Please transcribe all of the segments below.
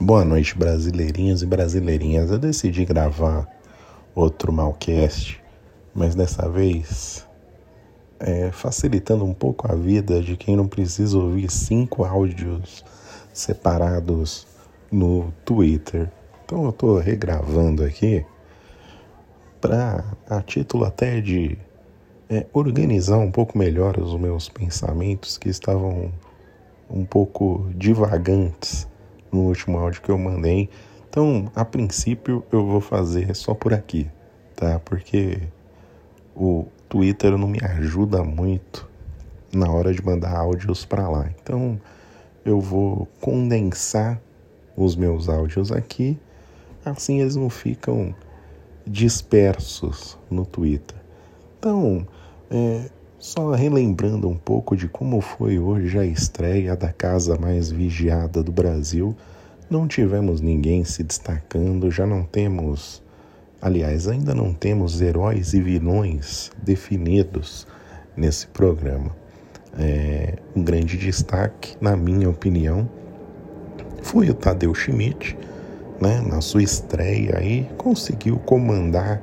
Boa noite, brasileirinhos e brasileirinhas. Eu decidi gravar outro Malcast, mas dessa vez é, facilitando um pouco a vida de quem não precisa ouvir cinco áudios separados no Twitter. Então eu estou regravando aqui para a título até de é, organizar um pouco melhor os meus pensamentos que estavam um pouco divagantes no último áudio que eu mandei. Então, a princípio, eu vou fazer só por aqui, tá? Porque o Twitter não me ajuda muito na hora de mandar áudios para lá. Então, eu vou condensar os meus áudios aqui, assim eles não ficam dispersos no Twitter. Então, é, só relembrando um pouco de como foi hoje a estreia da casa mais vigiada do Brasil, não tivemos ninguém se destacando, já não temos, aliás, ainda não temos heróis e vilões definidos nesse programa. É, um grande destaque, na minha opinião, foi o Tadeu Schmidt, né, na sua estreia aí, conseguiu comandar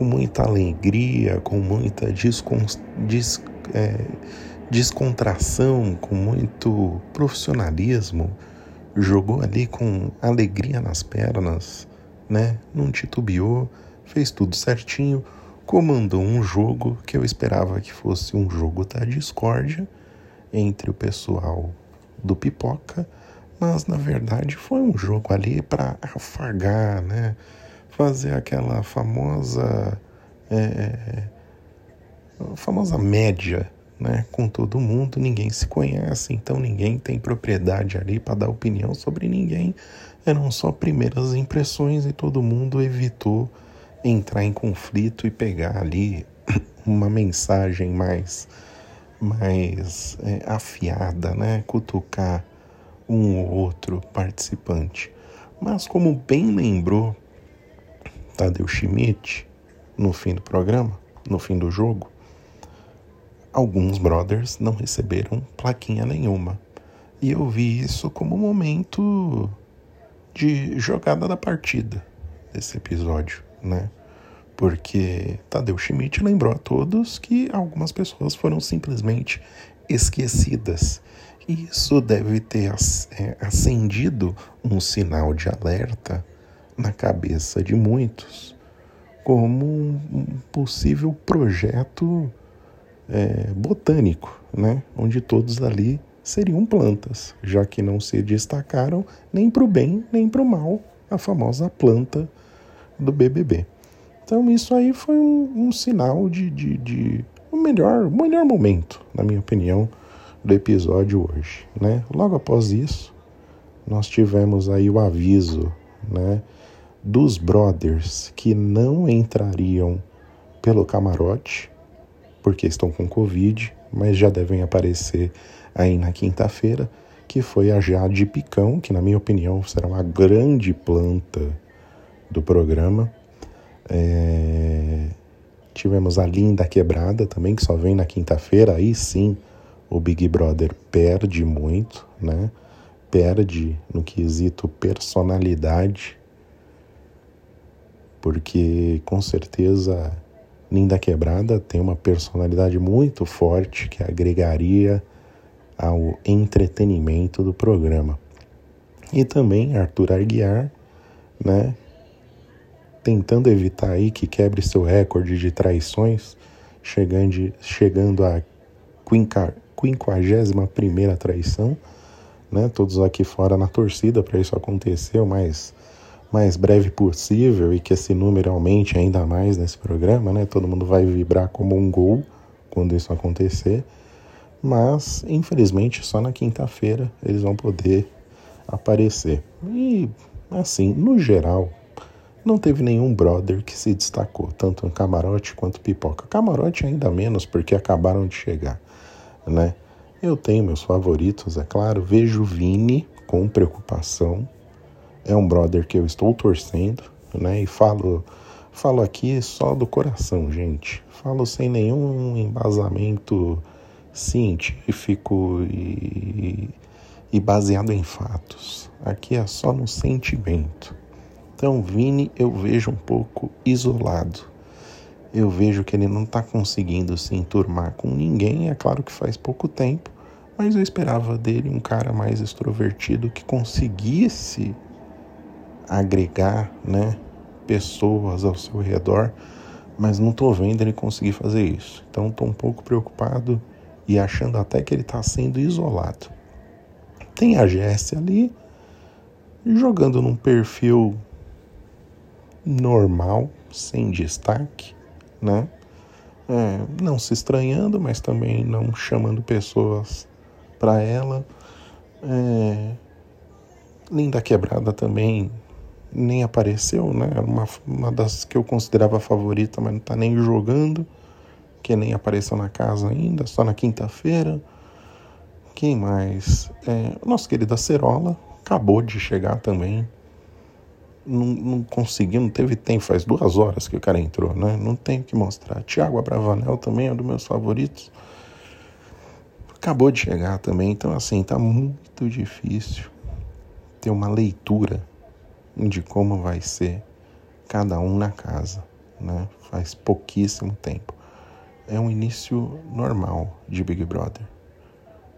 com muita alegria, com muita é, descontração, com muito profissionalismo, jogou ali com alegria nas pernas, né? Não titubeou, fez tudo certinho, comandou um jogo que eu esperava que fosse um jogo da discórdia entre o pessoal do Pipoca, mas na verdade foi um jogo ali para afagar, né? Fazer aquela famosa é, famosa média né, com todo mundo, ninguém se conhece, então ninguém tem propriedade ali para dar opinião sobre ninguém. Eram só primeiras impressões e todo mundo evitou entrar em conflito e pegar ali uma mensagem mais mais é, afiada, né, cutucar um ou outro participante. Mas como bem lembrou Tadeu Schmidt no fim do programa, no fim do jogo, alguns brothers não receberam plaquinha nenhuma. E eu vi isso como um momento de jogada da partida desse episódio, né? Porque Tadeu Schmidt lembrou a todos que algumas pessoas foram simplesmente esquecidas. E isso deve ter é, acendido um sinal de alerta na cabeça de muitos como um possível projeto é, botânico, né? onde todos ali seriam plantas, já que não se destacaram nem para o bem nem para o mal, a famosa planta do BBB. Então isso aí foi um, um sinal de, de, de um melhor, melhor momento, na minha opinião, do episódio hoje. Né? Logo após isso, nós tivemos aí o aviso, né? Dos brothers que não entrariam pelo camarote, porque estão com Covid, mas já devem aparecer aí na quinta-feira, que foi a Jade Picão, que na minha opinião será uma grande planta do programa. É... Tivemos a Linda Quebrada também, que só vem na quinta-feira, aí sim o Big Brother perde muito, né? Perde no quesito personalidade porque com certeza Linda Quebrada tem uma personalidade muito forte que agregaria ao entretenimento do programa. E também Arthur Arguiar, né, tentando evitar aí que quebre seu recorde de traições, chegando, chegando à 51 primeira traição, né, todos aqui fora na torcida para isso acontecer, mas mais breve possível e que esse número aumente ainda mais nesse programa, né? Todo mundo vai vibrar como um gol quando isso acontecer. Mas, infelizmente, só na quinta-feira eles vão poder aparecer. E, assim, no geral, não teve nenhum brother que se destacou, tanto no camarote quanto pipoca. Camarote ainda menos, porque acabaram de chegar, né? Eu tenho meus favoritos, é claro. Vejo Vini com preocupação, é um brother que eu estou torcendo, né? E falo, falo aqui só do coração, gente. Falo sem nenhum embasamento científico e, e baseado em fatos. Aqui é só no sentimento. Então, Vini, eu vejo um pouco isolado. Eu vejo que ele não está conseguindo se enturmar com ninguém. É claro que faz pouco tempo, mas eu esperava dele um cara mais extrovertido que conseguisse agregar, né, pessoas ao seu redor, mas não estou vendo ele conseguir fazer isso. Então, estou um pouco preocupado e achando até que ele está sendo isolado. Tem a Jessie ali jogando num perfil normal, sem destaque, né? É, não se estranhando, mas também não chamando pessoas para ela. É, Linda Quebrada também nem apareceu, né? Era uma, uma das que eu considerava favorita, mas não tá nem jogando, que nem apareceu na casa ainda, só na quinta-feira. Quem mais? É, nosso querido Acerola acabou de chegar também. Não, não conseguiu, não teve tempo, faz duas horas que o cara entrou, né? Não tem o que mostrar. Tiago Abravanel também é um dos meus favoritos. Acabou de chegar também, então assim, tá muito difícil ter uma leitura de como vai ser cada um na casa, né? Faz pouquíssimo tempo. É um início normal de Big Brother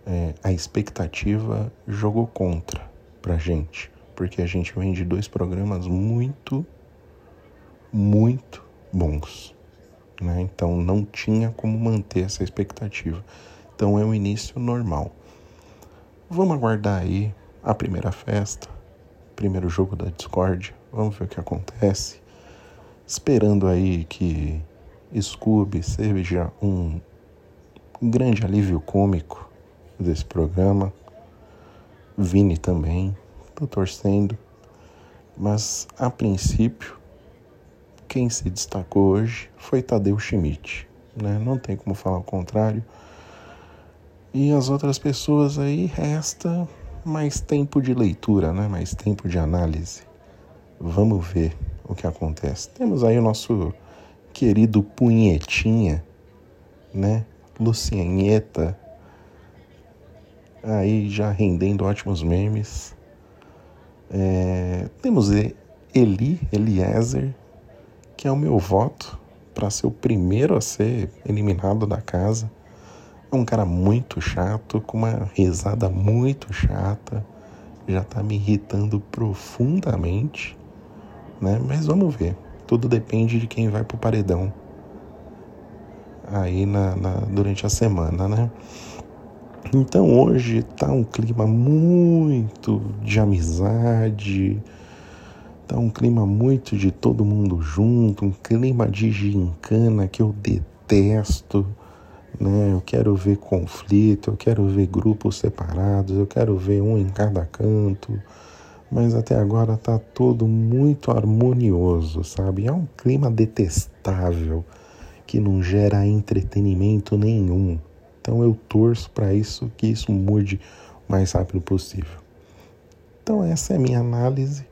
é, a expectativa jogou contra pra gente, porque a gente vem de dois programas muito, muito bons. Né? Então não tinha como manter essa expectativa. Então é um início normal. Vamos aguardar aí a primeira festa, primeiro jogo da Discord, vamos ver o que acontece. Esperando aí que Scooby seja um grande alívio cômico desse programa. Vini também, estou torcendo. Mas a princípio, quem se destacou hoje foi Tadeu Schmidt, né? Não tem como falar o contrário. E as outras pessoas aí resta mais tempo de leitura, né? Mais tempo de análise. Vamos ver o que acontece. Temos aí o nosso querido Punhetinha, né? Lucianeta aí já rendendo ótimos memes. É, temos Eli Eliezer, que é o meu voto para ser o primeiro a ser eliminado da casa. É um cara muito chato, com uma risada muito chata, já tá me irritando profundamente, né? Mas vamos ver. Tudo depende de quem vai pro paredão aí na, na durante a semana, né? Então hoje tá um clima muito de amizade, tá um clima muito de todo mundo junto, um clima de gincana que eu detesto, né? Eu quero ver conflito, eu quero ver grupos separados, eu quero ver um em cada canto, mas até agora tá tudo muito harmonioso, sabe? É um clima detestável que não gera entretenimento nenhum. Então eu torço para isso que isso mude o mais rápido possível. Então essa é a minha análise,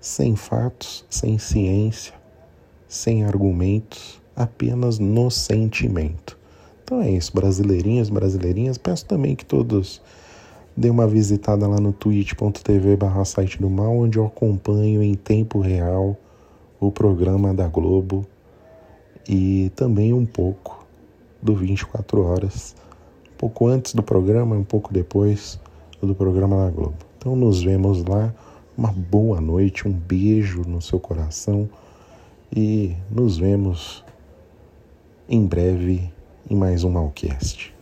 sem fatos, sem ciência, sem argumentos, apenas no sentimento. Então é isso, brasileirinhos, brasileirinhas. Peço também que todos dêem uma visitada lá no twitch.tv barra site do mal, onde eu acompanho em tempo real o programa da Globo e também um pouco do 24 Horas, um pouco antes do programa e um pouco depois do programa na Globo. Então nos vemos lá. Uma boa noite, um beijo no seu coração e nos vemos em breve em mais um Malcast.